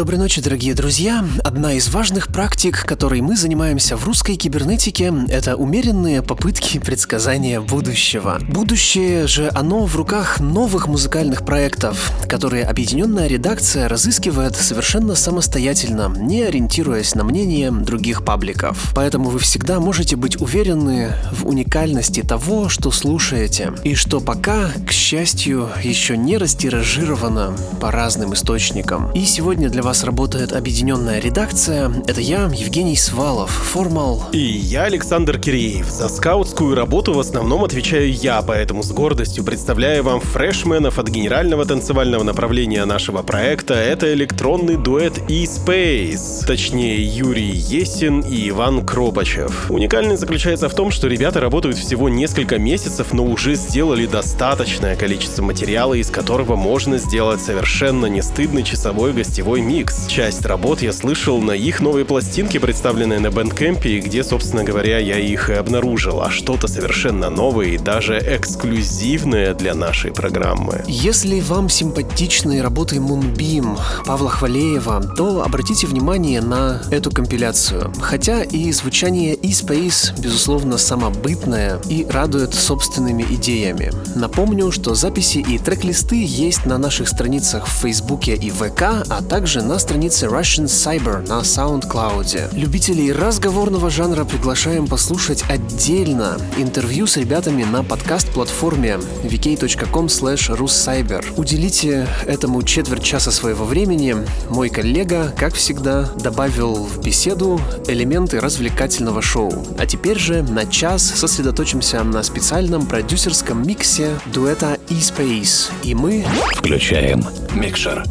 Доброй ночи, дорогие друзья. Одна из важных практик, которой мы занимаемся в русской кибернетике, это умеренные попытки предсказания будущего. Будущее же оно в руках новых музыкальных проектов, которые объединенная редакция разыскивает совершенно самостоятельно, не ориентируясь на мнение других пабликов. Поэтому вы всегда можете быть уверены в уникальности того, что слушаете, и что пока, к счастью, еще не растиражировано по разным источникам. И сегодня для вас вас работает объединенная редакция. Это я, Евгений Свалов, Формал. И я, Александр Киреев. За скаутскую работу в основном отвечаю я, поэтому с гордостью представляю вам фрешменов от генерального танцевального направления нашего проекта. Это электронный дуэт e-Space. Точнее, Юрий Есин и Иван Кропачев. Уникальность заключается в том, что ребята работают всего несколько месяцев, но уже сделали достаточное количество материала, из которого можно сделать совершенно не стыдный часовой гостевой мир Mix. Часть работ я слышал на их новой пластинке, представленной на Бэндкэмпе, где, собственно говоря, я их и обнаружил. А что-то совершенно новое и даже эксклюзивное для нашей программы. Если вам симпатичны работы Moonbeam Павла Хвалеева, то обратите внимание на эту компиляцию. Хотя и звучание e-Space, безусловно, самобытное и радует собственными идеями. Напомню, что записи и трек-листы есть на наших страницах в Фейсбуке и ВК, а также на странице Russian Cyber на SoundCloud. Любителей разговорного жанра приглашаем послушать отдельно интервью с ребятами на подкаст-платформе vk.com russcyber. Уделите этому четверть часа своего времени. Мой коллега, как всегда, добавил в беседу элементы развлекательного шоу. А теперь же на час сосредоточимся на специальном продюсерском миксе дуэта E-Space. И мы... Включаем микшер.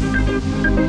Música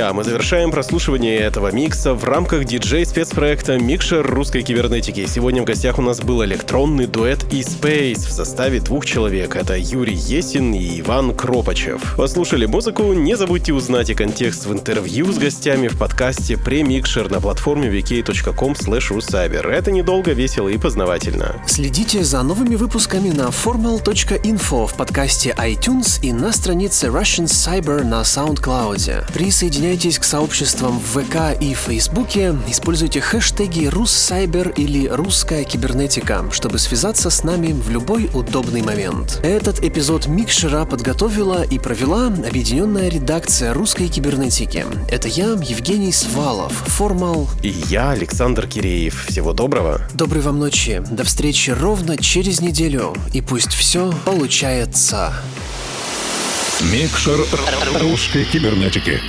Друзья, мы завершаем прослушивание этого микса в рамках диджей-спецпроекта «Микшер русской кибернетики». Сегодня в гостях у нас был электронный дуэт e-Space в составе двух человек. Это Юрий Есин и Иван Кропачев. Послушали музыку? Не забудьте узнать и контекст в интервью с гостями в подкасте «Премикшер» на платформе vk.com. Это недолго, весело и познавательно. Следите за новыми выпусками на formal.info в подкасте iTunes и на странице Russian Cyber на SoundCloud. Присоединяйтесь к сообществам в ВК и Фейсбуке, используйте хэштеги «Руссайбер» или «Русская кибернетика», чтобы связаться с нами в любой удобный момент. Этот эпизод Микшера подготовила и провела объединенная редакция русской кибернетики. Это я, Евгений Свалов, Формал. И я, Александр Киреев. Всего доброго. Доброй вам ночи. До встречи ровно через неделю. И пусть все получается. Микшер русской кибернетики.